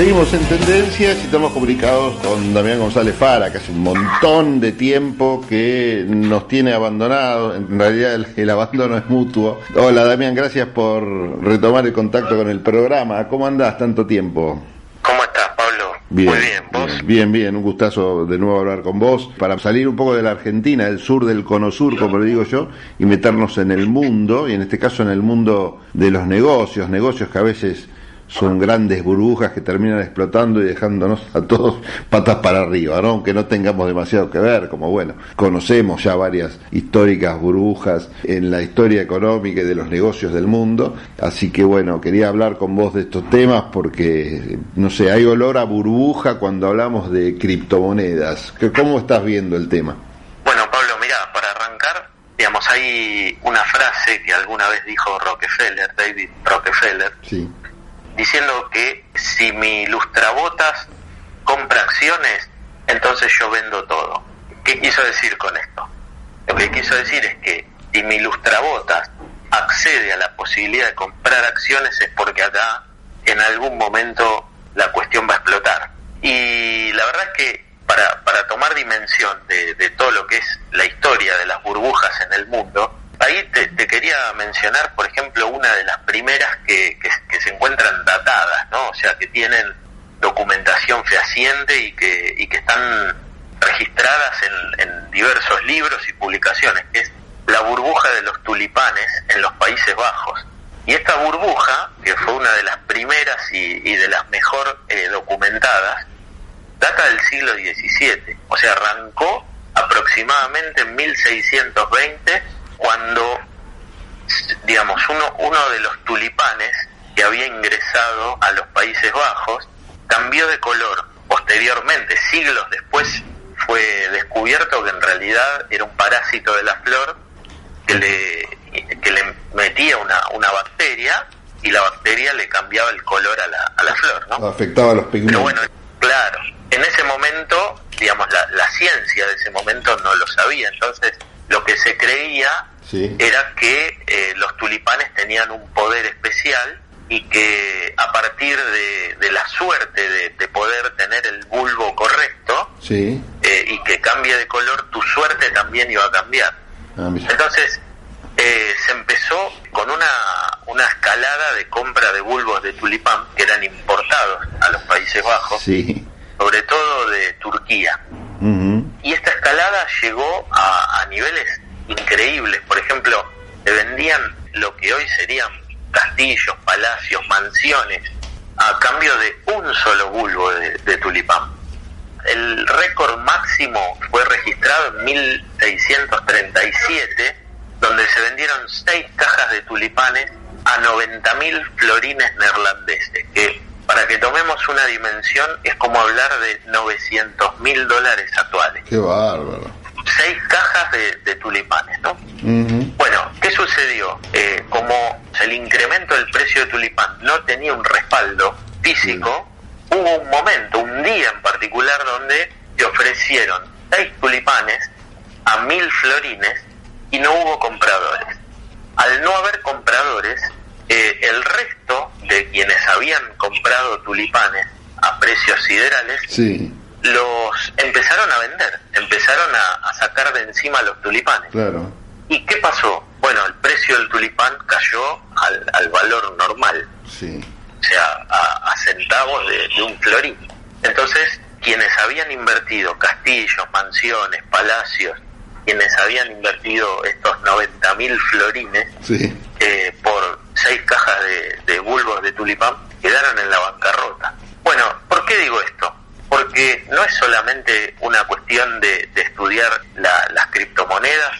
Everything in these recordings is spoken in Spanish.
Seguimos en tendencias y estamos comunicados con Damián González Fara, que hace un montón de tiempo que nos tiene abandonados. En realidad el, el, abandono es mutuo. Hola Damián, gracias por retomar el contacto con el programa. ¿Cómo andás tanto tiempo? ¿Cómo estás, Pablo? Bien, Muy bien, ¿vos? Bien, bien, un gustazo de nuevo hablar con vos. Para salir un poco de la Argentina, del sur del cono sur, como le digo yo, y meternos en el mundo, y en este caso en el mundo de los negocios, negocios que a veces son grandes burbujas que terminan explotando y dejándonos a todos patas para arriba, ¿no? aunque no tengamos demasiado que ver, como bueno, conocemos ya varias históricas burbujas en la historia económica y de los negocios del mundo, así que bueno, quería hablar con vos de estos temas porque, no sé, hay olor a burbuja cuando hablamos de criptomonedas. ¿Cómo estás viendo el tema? Bueno, Pablo, mira, para arrancar, digamos, hay una frase que alguna vez dijo Rockefeller, David Rockefeller, sí diciendo que si mi lustrabotas compra acciones, entonces yo vendo todo. ¿Qué quiso decir con esto? Lo que quiso decir es que si mi lustrabotas accede a la posibilidad de comprar acciones es porque acá en algún momento la cuestión va a explotar. Y la verdad es que para, para tomar dimensión de, de todo lo que es la historia de las burbujas en el mundo, Ahí te, quería mencionar, por ejemplo, una de las primeras que, que, se encuentran datadas, ¿no? O sea, que tienen documentación fehaciente y que, y que están registradas en, diversos libros y publicaciones, que es la burbuja de los tulipanes en los Países Bajos. Y esta burbuja, que fue una de las primeras y, y de las mejor eh, documentadas, data del siglo XVII. O sea, arrancó aproximadamente en 1620 cuando, digamos, uno, uno de los tulipanes que había ingresado a los Países Bajos cambió de color. Posteriormente, siglos después, fue descubierto que en realidad era un parásito de la flor que le, que le metía una, una bacteria y la bacteria le cambiaba el color a la, a la flor, ¿no? Afectaba a los pigmentos. Pero bueno, claro, en ese momento, digamos, la, la ciencia de ese momento no lo sabía, entonces lo que se creía Sí. era que eh, los tulipanes tenían un poder especial y que a partir de, de la suerte de, de, poder tener el bulbo correcto sí. eh, y que cambie de color, tu suerte también iba a cambiar. Ah, Entonces eh, se empezó con una, una escalada de compra de bulbos de tulipán que eran importados a los Países Bajos, sí. sobre todo de Turquía. Y esta escalada llegó a, niveles increíbles. Por ejemplo, se vendían lo que hoy serían castillos, palacios, mansiones, a cambio de un solo bulbo de, de tulipán. El récord máximo fue registrado en 1637, donde se vendieron seis cajas de tulipanes a 90.000 florines neerlandeses, que para que tomemos una dimensión es como hablar de 900 mil dólares actuales. Qué bárbaro seis cajas de, de tulipanes, ¿no? Uh -huh. Bueno, ¿qué sucedió? Eh, como el incremento del precio de tulipán no tenía un respaldo físico, uh -huh. hubo un momento, un día en particular, donde te ofrecieron seis tulipanes a mil florines y no hubo compradores. Al no haber compradores, eh, el resto de quienes habían comprado tulipanes a precios siderales sí los empezaron a vender, empezaron a, a, sacar de encima los tulipanes. Claro. ¿Y qué pasó? Bueno, el precio del tulipán cayó al, al valor normal. Sí. O sea, a, a centavos de, de, un florín. Entonces, quienes habían invertido castillos, mansiones, palacios, quienes habían invertido estos 90 mil florines sí. eh, por seis cajas de, de bulbos de tulipán, quedaron en la bancarrota. Bueno, ¿por qué digo esto? porque no es solamente una cuestión de, de estudiar la, las criptomonedas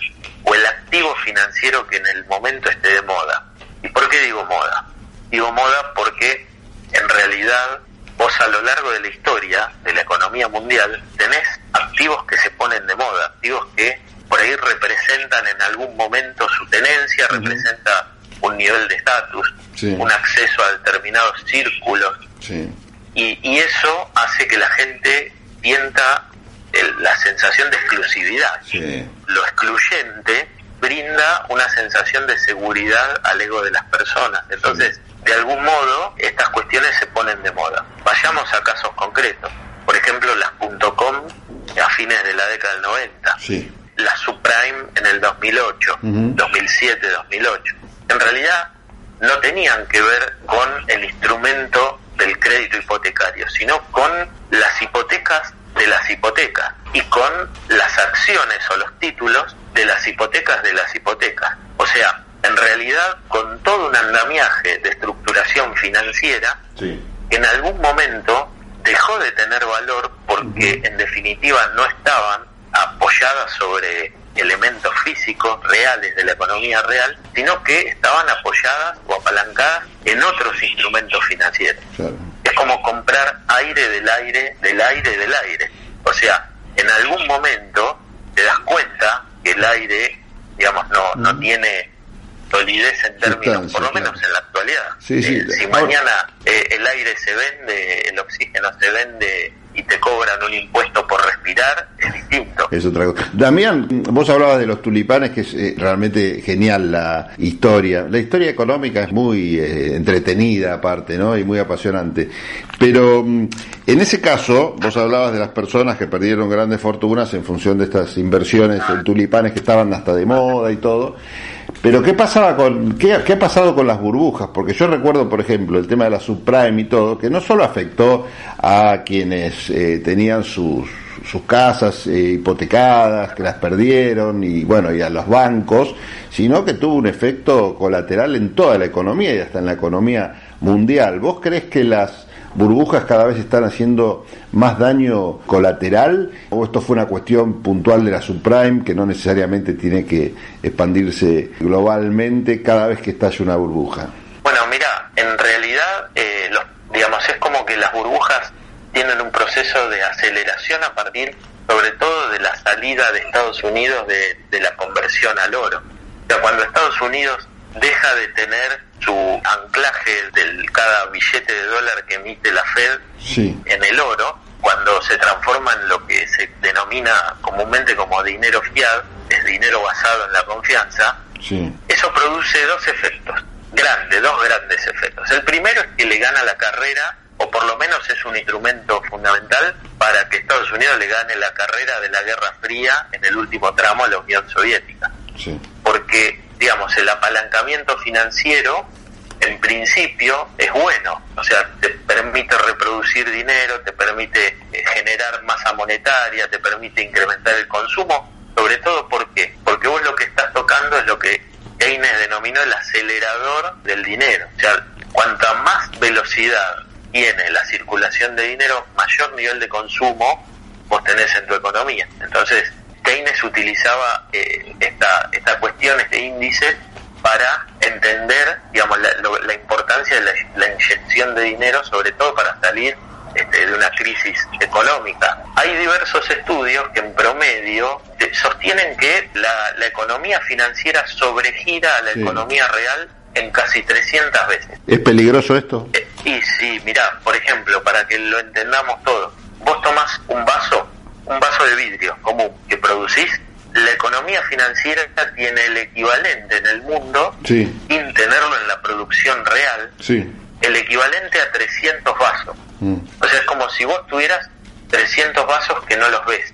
o el activo financiero que en el momento esté de moda. ¿Y por qué digo moda? Digo moda porque en realidad vos a lo largo de la historia de la economía mundial tenés activos que se ponen de moda, activos que por ahí representan en algún momento su tenencia, representa un nivel de estatus, sí. un acceso a determinados círculos. Sí y, y, eso hace que la gente sienta el, la sensación de exclusividad. Sí. Lo excluyente brinda una sensación de seguridad al ego de las personas. Entonces, de algún modo estas cuestiones se ponen de moda. Vayamos a casos concretos. Por ejemplo, las .com a fines de la década del 90. Sí. Las subprime en el 2008, 2007, 2008. En realidad no tenían que ver con el instrumento del crédito hipotecario, sino con las hipotecas de las hipotecas y con las acciones o los títulos de las hipotecas de las hipotecas. O sea, en realidad con todo un andamiaje de estructuración financiera que en algún momento dejó de tener valor porque en definitiva no estaban apoyadas sobre elementos físicos reales de la economía real, sino que estaban apoyadas o apalancadas en otros instrumentos financieros. Es como comprar aire del aire, del aire, del aire. O sea, en algún momento te das cuenta que el aire, digamos, no, no tiene solidez en términos, por lo menos en la actualidad. Eh, si mañana eh, el aire se vende, el oxígeno se vende y te cobran un impuesto por respirar, es distinto. Es otra cosa. Damián, vos hablabas de los tulipanes, que es eh, realmente genial la historia. La historia económica es muy eh, entretenida aparte, ¿no? Y muy apasionante. Pero mm, en ese caso, vos hablabas de las personas que perdieron grandes fortunas en función de estas inversiones en tulipanes que estaban hasta de moda y todo. Pero ¿qué pasaba con qué, ha pasado con las burbujas? Porque yo recuerdo, por ejemplo, el tema de la subprime y todo, que no solo afectó a quienes eh, tenían sus, sus casas eh, hipotecadas, que las perdieron y bueno, y a los bancos, sino que tuvo un efecto colateral en toda la economía y hasta en la economía mundial. ¿Vos crees que las burbujas cada vez están haciendo más daño colateral o esto fue una cuestión puntual de la subprime que no necesariamente tiene que expandirse globalmente cada vez que estalle una burbuja? Bueno, mira, en realidad, eh, digamos, es como que las burbujas tienen un proceso de aceleración a partir, sobre todo, de la salida de Estados Unidos de, de la conversión al oro. O sea, cuando Estados Unidos deja de tener su anclaje del cada billete de dólar que emite la Fed en el oro, cuando se transforma en lo que se denomina comúnmente como dinero fiat, es dinero basado en la confianza, eso produce dos efectos, grandes, dos grandes efectos. El primero es que le gana la carrera, o por lo menos es un instrumento fundamental para que Estados Unidos le gane la carrera de la Guerra Fría en el último tramo a la Unión Soviética. Porque digamos, el apalancamiento financiero en principio es bueno, o sea, te permite reproducir dinero, te permite eh, generar masa monetaria, te permite incrementar el consumo, sobre todo porque porque vos lo que estás tocando es lo que Keynes denominó el acelerador del dinero, o sea, cuanta más velocidad tiene la circulación de dinero, mayor nivel de consumo vos tenés en tu economía. Entonces, Keynes utilizaba eh, esta, esta cuestión, este índice, para entender digamos, la, importancia de la, inyección de dinero, sobre todo para salir este, de una crisis económica. Hay diversos estudios que en promedio eh, sostienen que la, la economía financiera sobregira a la economía real en casi 300 veces. ¿Es peligroso esto? Eh, y sí, mira, por ejemplo, para que lo entendamos todo, vos tomás un vaso un vaso de vidrio común que producís, la economía financiera tiene el equivalente en el mundo, sin tenerlo en la producción real, el equivalente a 300 vasos. Mm. O sea, es como si vos tuvieras 300 vasos que no los ves.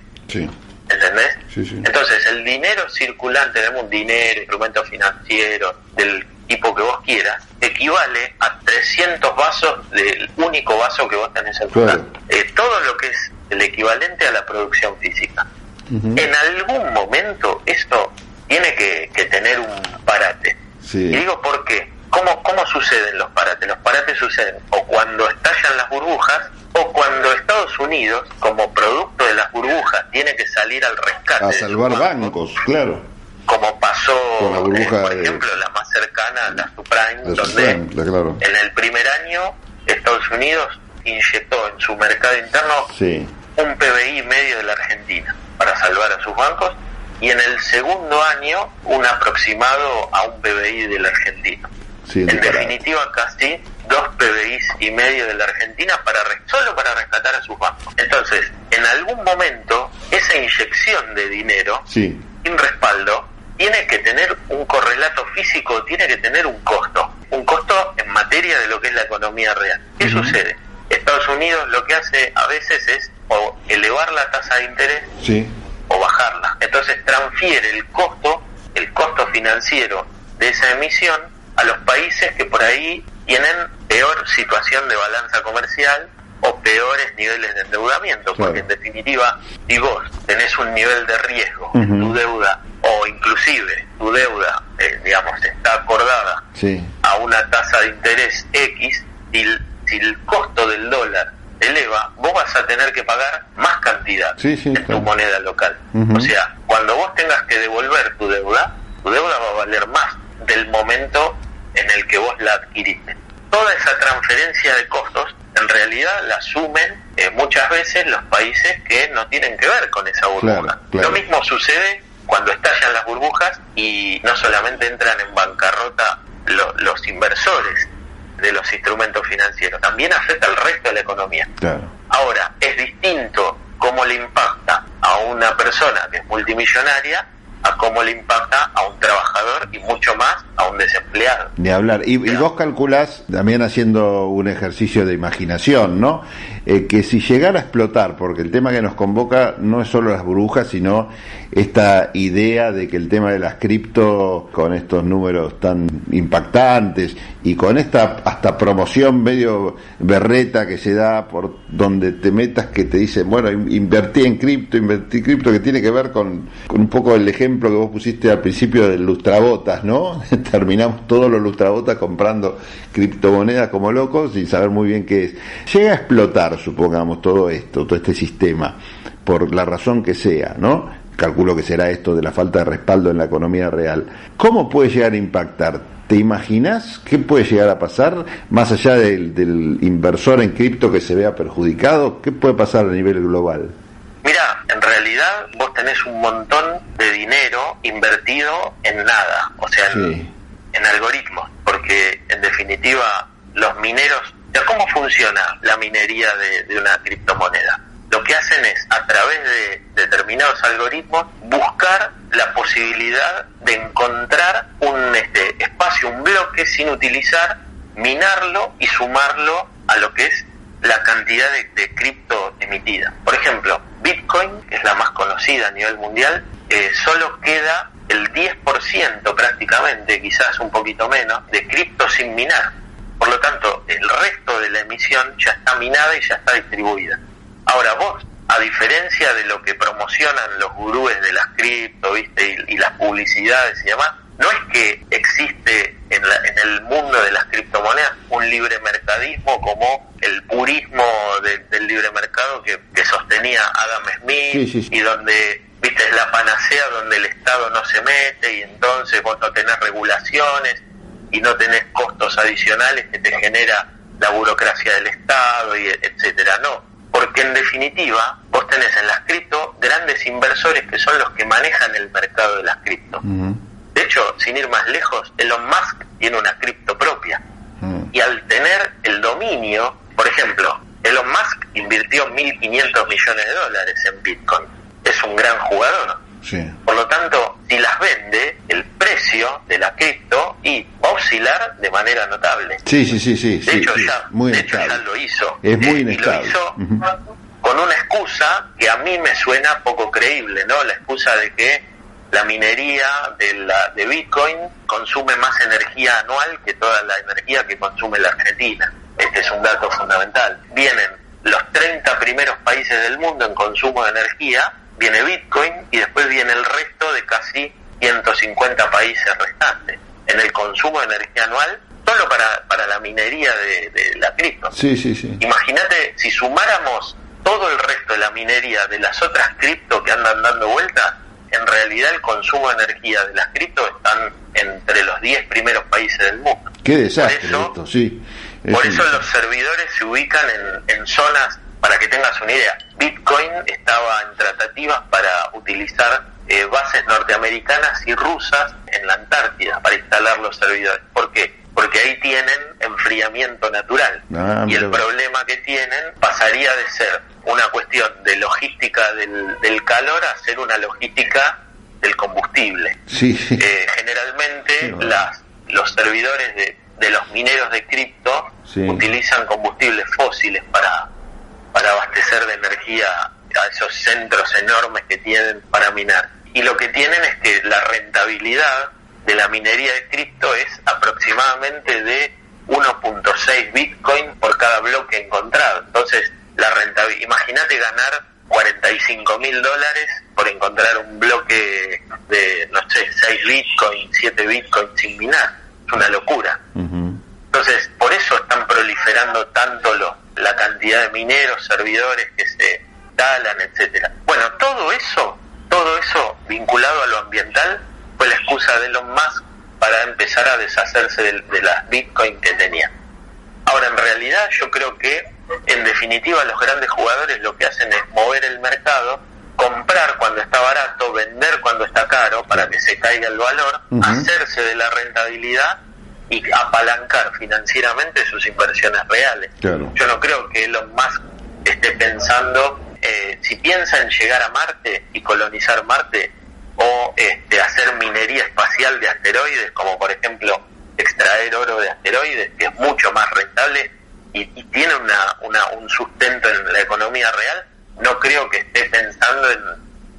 ¿Entendés? Entonces, el dinero circulante en el mundo, dinero, instrumentos financieros, del tipo que vos quieras, equivale a 300 vasos del único vaso que vos tenés en tu claro. eh, todo lo que es el equivalente a la producción física. En algún momento esto tiene que, tener un parate. Y digo por qué. ¿Cómo, ¿Cómo suceden los parates? Los parates suceden o cuando estallan las burbujas o cuando Estados Unidos, como producto de las burbujas, tiene que salir al rescate. A salvar bancos, claro. Como pasó, Con la burbuja por ejemplo, la más cercana, la subprime, donde en el primer año Estados Unidos inyectó en su mercado interno un PBI medio de la Argentina para salvar a sus bancos y en el segundo año un aproximado a un PBI de la Argentina. en definitiva, casi dos PBIs y medio de la Argentina para solo para rescatar a sus bancos. Entonces, en algún momento, esa inyección de dinero sin respaldo tiene que tener un correlato físico, tiene que tener un costo. Un costo en materia materia de lo que es la economía real. ¿Qué sucede? Estados Unidos lo que hace a veces es o elevar la tasa de interés o bajarla. Entonces transfiere el costo, el costo financiero de esa emisión a los países que por ahí tienen peor situación de balanza comercial o peores niveles de endeudamiento, porque en definitiva, si vos tenés un nivel de riesgo en tu deuda o inclusive tu deuda, eh, digamos, está acordada a una tasa de interés X, y si el costo del dólar eleva, vos vas a tener que pagar más cantidad en tu moneda local. O sea, cuando vos tengas que devolver tu deuda, tu deuda va a valer más del momento en el que vos la adquiriste. Toda esa transferencia de costos en realidad la asumen eh, muchas veces los países que no tienen que ver con esa burbuja. Lo mismo sucede cuando estallan las burbujas y no solamente entran en bancarrota los inversores, de los instrumentos financieros, también afecta al resto de la economía. Ahora, es distinto cómo le impacta a una persona que es multimillonaria a cómo le impacta a un trabajador y mucho más a un desempleado. De hablar. Y, y vos calculás, también haciendo un ejercicio de imaginación, ¿no? Eh, que si llegara a explotar, porque el tema que nos convoca no es solo las burbujas, sino esta idea de que el tema de las cripto, con estos números tan impactantes y con esta hasta promoción medio berreta que se da por donde te metas, que te dicen, bueno, invertí en cripto, invertí cripto, que tiene que ver con, con un poco el ejemplo que vos pusiste al principio del lustrabotas, ¿no? Terminamos todos los lustrabotas comprando criptomonedas como locos sin saber muy bien qué es. Llega a explotar supongamos, todo esto, todo este sistema, por la razón que sea, ¿no? Calculo que será esto de la falta de respaldo en la economía real. ¿Cómo puede llegar a impactar? ¿Te imaginas qué puede llegar a pasar más allá del, del inversor en cripto que se vea perjudicado? ¿Qué puede pasar a nivel global? Mira, en realidad vos tenés un montón de dinero invertido en nada, o sea, en, en algoritmos, porque en definitiva los mineros ¿Cómo funciona la minería de, una criptomoneda? Lo que hacen es, a través de determinados algoritmos, buscar la posibilidad de encontrar un este, espacio, un bloque sin utilizar, minarlo y sumarlo a lo que es la cantidad de, cripto emitida. Por ejemplo, Bitcoin, que es la más conocida a nivel mundial, eh, solo queda el 10% prácticamente, quizás un poquito menos, de cripto sin minar. Por lo tanto, el resto de la emisión ya está minada y ya está distribuida. Ahora vos, a diferencia de lo que promocionan los gurúes de las cripto, ¿viste? Y, las publicidades y demás, no es que existe en, el mundo de las criptomonedas un libre mercadismo como el purismo del libre mercado que, sostenía Adam Smith y donde viste es la panacea donde el Estado no se mete y entonces vos no tenés regulaciones y no tenés costos adicionales que te genera la burocracia del Estado y etcétera, no, porque en definitiva vos tenés en las cripto grandes inversores que son los que manejan el mercado de las cripto. De hecho, sin ir más lejos, Elon Musk tiene una cripto propia. Y al tener el dominio, por ejemplo, Elon Musk invirtió 1.500 millones de dólares en Bitcoin. Es un gran jugador. Por lo tanto, si las vende, el precio de la cripto y oscilar de manera notable. Sí, sí, sí, sí. De, hecho, Ya, muy de hecho, ya lo hizo. Es muy eh, lo hizo con una excusa que a mí me suena poco creíble, ¿no? La excusa de que la minería de, la, de Bitcoin consume más energía anual que toda la energía que consume la Argentina. Este es un dato fundamental. Vienen los 30 primeros países del mundo en consumo de energía viene Bitcoin y después viene el resto de casi 150 países restantes en el consumo de energía anual solo para, para la minería de, la cripto. Sí, sí, sí. Imagínate si sumáramos todo el resto de la minería de las otras cripto que andan dando vueltas, en realidad el consumo de energía de las cripto están entre los 10 primeros países del mundo. Qué desastre esto, sí. por eso los servidores se ubican en, en zonas para que tengas una idea, Bitcoin estaba en tratativas para utilizar eh, bases norteamericanas y rusas en la Antártida para instalar los servidores. ¿Por qué? Porque ahí tienen enfriamiento natural. Ah, y el problema que tienen pasaría de ser una cuestión de logística del, calor a ser una logística del combustible. Sí, eh, generalmente las, los servidores de de los mineros de cripto utilizan combustibles fósiles para, para abastecer de energía a esos centros enormes que tienen para minar. Y lo que tienen es que la rentabilidad de la minería de cripto es aproximadamente de 1.6 Bitcoin por cada bloque encontrado. Entonces, la rentabilidad, imagínate ganar 45 mil dólares por encontrar un bloque de, no sé, 6 Bitcoin, 7 Bitcoin sin minar. Es una locura. Entonces, por eso están proliferando tanto lo, la cantidad de mineros, servidores que se talan, etcétera. Bueno, todo eso, todo eso vinculado a lo ambiental fue la excusa de Elon Musk para empezar a deshacerse de, las Bitcoin que tenía. Ahora, en realidad yo creo que, en definitiva, los grandes jugadores lo que hacen es mover el mercado, comprar cuando está barato, vender cuando está caro para que se caiga el valor, hacerse de la rentabilidad y apalancar financieramente sus inversiones reales. Yo no creo que Elon Musk esté pensando, eh, si piensa en llegar a Marte y colonizar Marte, o este, hacer minería espacial de asteroides, como por ejemplo extraer oro de asteroides, que es mucho más rentable y, tiene una, un sustento en la economía real, no creo que esté pensando en,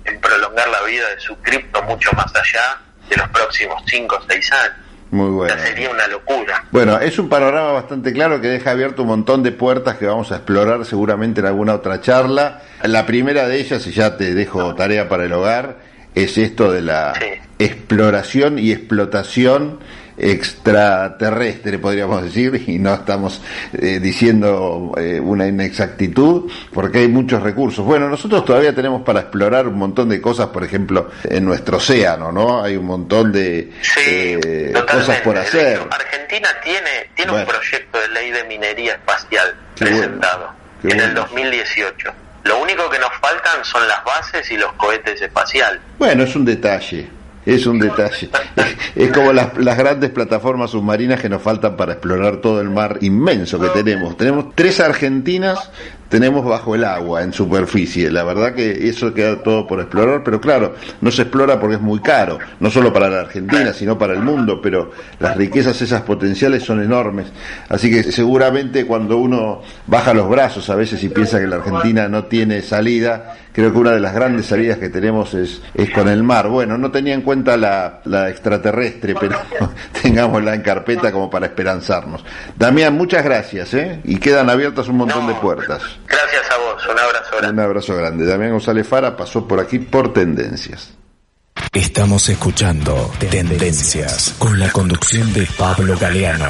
en prolongar la vida de su cripto mucho más allá de los próximos 5 o 6 años. Muy bueno. sería una locura. Bueno, es un panorama bastante claro que deja abierto un montón de puertas que vamos a explorar seguramente en alguna otra charla. La primera de ellas, y ya te dejo tarea para el hogar, es esto de la exploración y explotación extraterrestre, podríamos decir, y no estamos eh, diciendo eh, una inexactitud, porque hay muchos recursos. Bueno, nosotros todavía tenemos para explorar un montón de cosas, por ejemplo, en nuestro océano, ¿no? Hay un montón de eh, cosas por hacer. Argentina tiene, tiene un proyecto de ley de minería espacial presentado en el 2018 lo único que nos faltan son las bases y los cohetes espaciales. Bueno, es un detalle. Es un detalle. Es como las, las, grandes plataformas submarinas que nos faltan para explorar todo el mar inmenso que tenemos. Tenemos tres Argentinas tenemos bajo el agua en superficie. La verdad que eso queda todo por explorar, pero claro, no se explora porque es muy caro, no solo para la Argentina, sino para el mundo, pero las riquezas esas potenciales son enormes. Así que seguramente cuando uno baja los brazos a veces y piensa que la Argentina no tiene salida, creo que una de las grandes salidas que tenemos es, es con el mar. Bueno, no tenía en cuenta la, la extraterrestre, pero tengámosla en carpeta como para esperanzarnos. Damián, muchas gracias, ¿eh? Y quedan abiertas un montón de puertas. Gracias a vos, un abrazo grande. Un abrazo grande. Damián González Fara pasó por aquí por Tendencias. Estamos escuchando Tendencias con la conducción de Pablo Galeano.